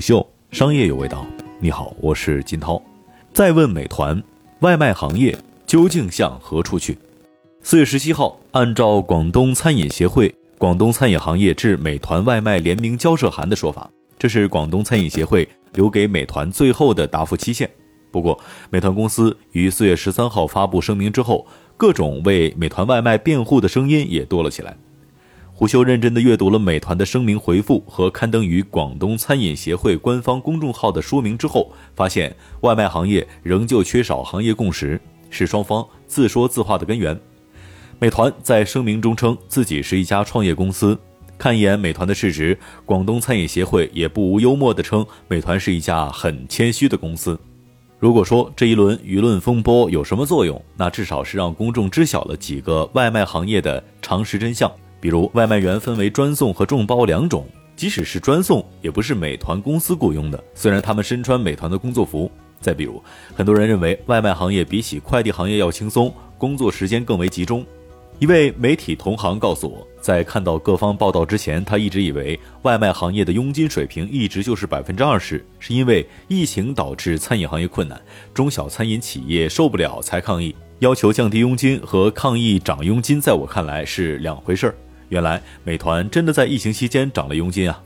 秀商业有味道，你好，我是金涛。再问美团，外卖行业究竟向何处去？四月十七号，按照广东餐饮协会广东餐饮行业致美团外卖联名交涉函的说法，这是广东餐饮协会留给美团最后的答复期限。不过，美团公司于四月十三号发布声明之后，各种为美团外卖辩护的声音也多了起来。胡修认真地阅读了美团的声明回复和刊登于广东餐饮协会官方公众号的说明之后，发现外卖行业仍旧缺少行业共识，是双方自说自话的根源。美团在声明中称自己是一家创业公司。看一眼美团的市值，广东餐饮协会也不无幽默地称美团是一家很谦虚的公司。如果说这一轮舆论风波有什么作用，那至少是让公众知晓了几个外卖行业的常识真相。比如，外卖员分为专送和众包两种，即使是专送，也不是美团公司雇佣的。虽然他们身穿美团的工作服。再比如，很多人认为外卖行业比起快递行业要轻松，工作时间更为集中。一位媒体同行告诉我，在看到各方报道之前，他一直以为外卖行业的佣金水平一直就是百分之二十，是因为疫情导致餐饮行业困难，中小餐饮企业受不了才抗议，要求降低佣金和抗议涨佣金，在我看来是两回事儿。原来美团真的在疫情期间涨了佣金啊！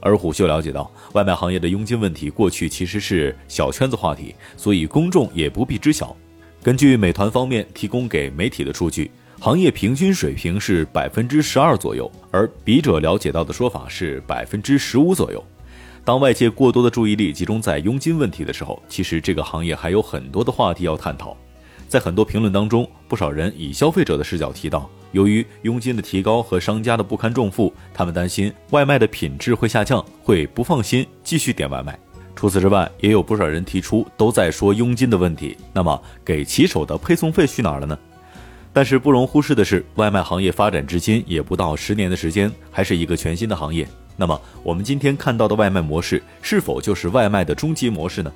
而虎嗅了解到，外卖行业的佣金问题过去其实是小圈子话题，所以公众也不必知晓。根据美团方面提供给媒体的数据，行业平均水平是百分之十二左右，而笔者了解到的说法是百分之十五左右。当外界过多的注意力集中在佣金问题的时候，其实这个行业还有很多的话题要探讨。在很多评论当中，不少人以消费者的视角提到。由于佣金的提高和商家的不堪重负，他们担心外卖的品质会下降，会不放心继续点外卖。除此之外，也有不少人提出都在说佣金的问题。那么，给骑手的配送费去哪儿了呢？但是不容忽视的是，外卖行业发展至今也不到十年的时间，还是一个全新的行业。那么，我们今天看到的外卖模式，是否就是外卖的终极模式呢？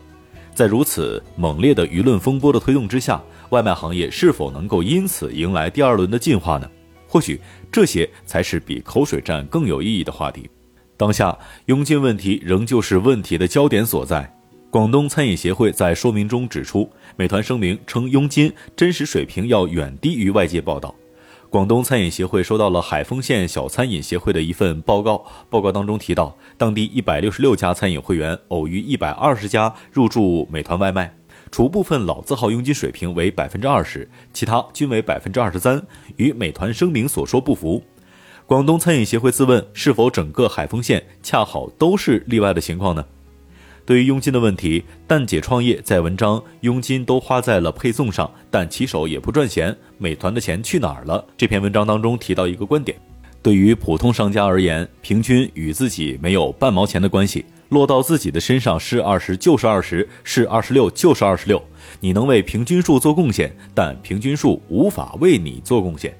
在如此猛烈的舆论风波的推动之下，外卖行业是否能够因此迎来第二轮的进化呢？或许这些才是比口水战更有意义的话题。当下佣金问题仍旧是问题的焦点所在。广东餐饮协会在说明中指出，美团声明称佣金真实水平要远低于外界报道。广东餐饮协会收到了海丰县小餐饮协会的一份报告，报告当中提到，当地一百六十六家餐饮会员偶遇一百二十家入驻美团外卖，除部分老字号佣金水平为百分之二十，其他均为百分之二十三，与美团声明所说不符。广东餐饮协会自问，是否整个海丰县恰好都是例外的情况呢？对于佣金的问题，蛋姐创业在文章佣金都花在了配送上，但骑手也不赚钱，美团的钱去哪儿了？这篇文章当中提到一个观点：对于普通商家而言，平均与自己没有半毛钱的关系，落到自己的身上是二十就是二十，是二十六就是二十六。你能为平均数做贡献，但平均数无法为你做贡献。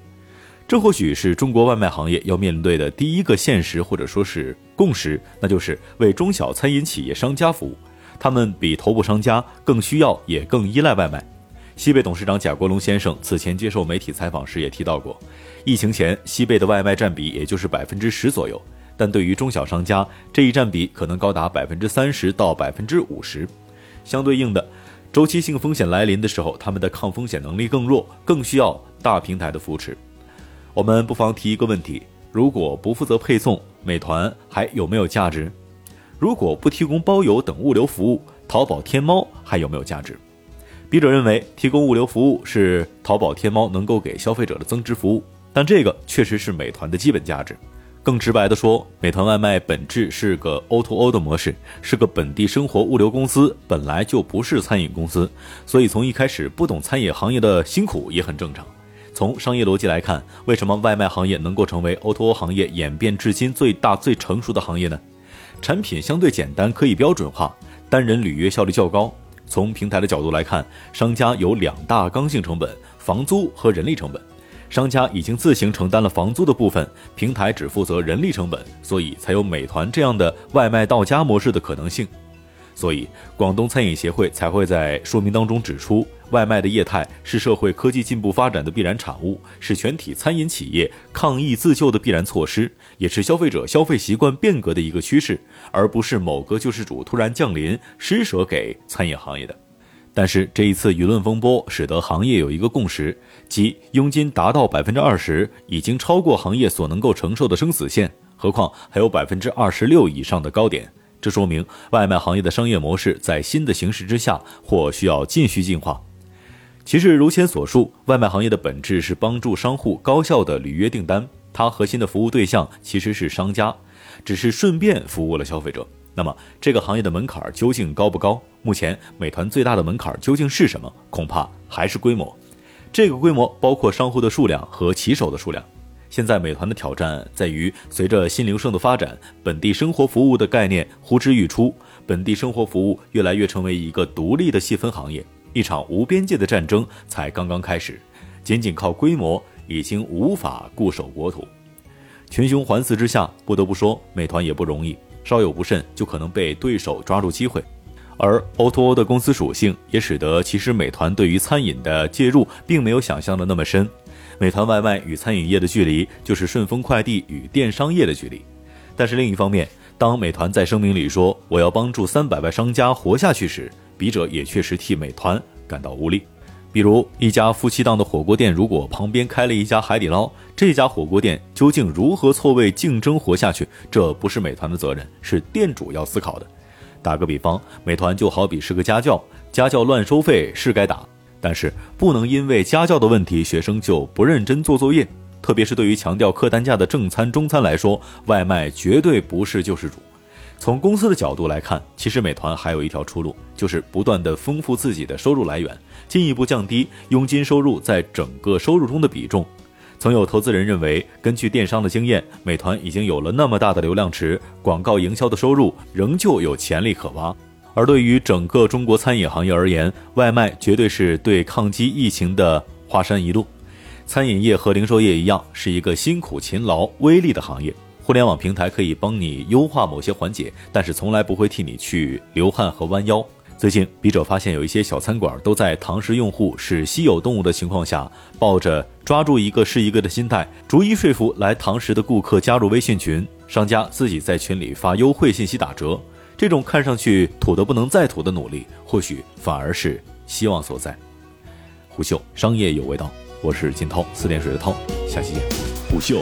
这或许是中国外卖行业要面对的第一个现实，或者说是共识，那就是为中小餐饮企业商家服务。他们比头部商家更需要，也更依赖外卖。西贝董事长贾国龙先生此前接受媒体采访时也提到过，疫情前西贝的外卖占比也就是百分之十左右，但对于中小商家，这一占比可能高达百分之三十到百分之五十。相对应的，周期性风险来临的时候，他们的抗风险能力更弱，更需要大平台的扶持。我们不妨提一个问题：如果不负责配送，美团还有没有价值？如果不提供包邮等物流服务，淘宝天猫还有没有价值？笔者认为，提供物流服务是淘宝天猫能够给消费者的增值服务，但这个确实是美团的基本价值。更直白的说，美团外卖本质是个 O2O o 的模式，是个本地生活物流公司，本来就不是餐饮公司，所以从一开始不懂餐饮行业的辛苦也很正常。从商业逻辑来看，为什么外卖行业能够成为 O2O 行业演变至今最大最成熟的行业呢？产品相对简单，可以标准化，单人履约效率较高。从平台的角度来看，商家有两大刚性成本：房租和人力成本。商家已经自行承担了房租的部分，平台只负责人力成本，所以才有美团这样的外卖到家模式的可能性。所以，广东餐饮协会才会在说明当中指出，外卖的业态是社会科技进步发展的必然产物，是全体餐饮企业抗疫自救的必然措施，也是消费者消费习惯变革的一个趋势，而不是某个救世主突然降临施舍给餐饮行业的。但是这一次舆论风波使得行业有一个共识，即佣金达到百分之二十已经超过行业所能够承受的生死线，何况还有百分之二十六以上的高点。这说明外卖行业的商业模式在新的形势之下或需要继续进化。其实如前所述，外卖行业的本质是帮助商户高效的履约订单，它核心的服务对象其实是商家，只是顺便服务了消费者。那么这个行业的门槛究竟高不高？目前美团最大的门槛究竟是什么？恐怕还是规模。这个规模包括商户的数量和骑手的数量。现在美团的挑战在于，随着新零售的发展，本地生活服务的概念呼之欲出，本地生活服务越来越成为一个独立的细分行业，一场无边界的战争才刚刚开始。仅仅靠规模已经无法固守国土，群雄环伺之下，不得不说美团也不容易，稍有不慎就可能被对手抓住机会。而 O2O 的公司属性也使得，其实美团对于餐饮的介入并没有想象的那么深。美团外卖与餐饮业的距离，就是顺丰快递与电商业的距离。但是另一方面，当美团在声明里说我要帮助三百万商家活下去时，笔者也确实替美团感到无力。比如一家夫妻档的火锅店，如果旁边开了一家海底捞，这家火锅店究竟如何错位竞争活下去？这不是美团的责任，是店主要思考的。打个比方，美团就好比是个家教，家教乱收费是该打。但是不能因为家教的问题，学生就不认真做作业。特别是对于强调客单价的正餐、中餐来说，外卖绝对不是救世主。从公司的角度来看，其实美团还有一条出路，就是不断的丰富自己的收入来源，进一步降低佣金收入在整个收入中的比重。曾有投资人认为，根据电商的经验，美团已经有了那么大的流量池，广告营销的收入仍旧有潜力可挖。而对于整个中国餐饮行业而言，外卖绝对是对抗击疫情的华山一路。餐饮业和零售业一样，是一个辛苦、勤劳、微利的行业。互联网平台可以帮你优化某些环节，但是从来不会替你去流汗和弯腰。最近，笔者发现有一些小餐馆都在堂食用户是稀有动物的情况下，抱着抓住一个是一个的心态，逐一说服来堂食的顾客加入微信群，商家自己在群里发优惠信息打折。这种看上去土的不能再土的努力，或许反而是希望所在。虎嗅商业有味道，我是金涛，四点水的涛，下期见。虎嗅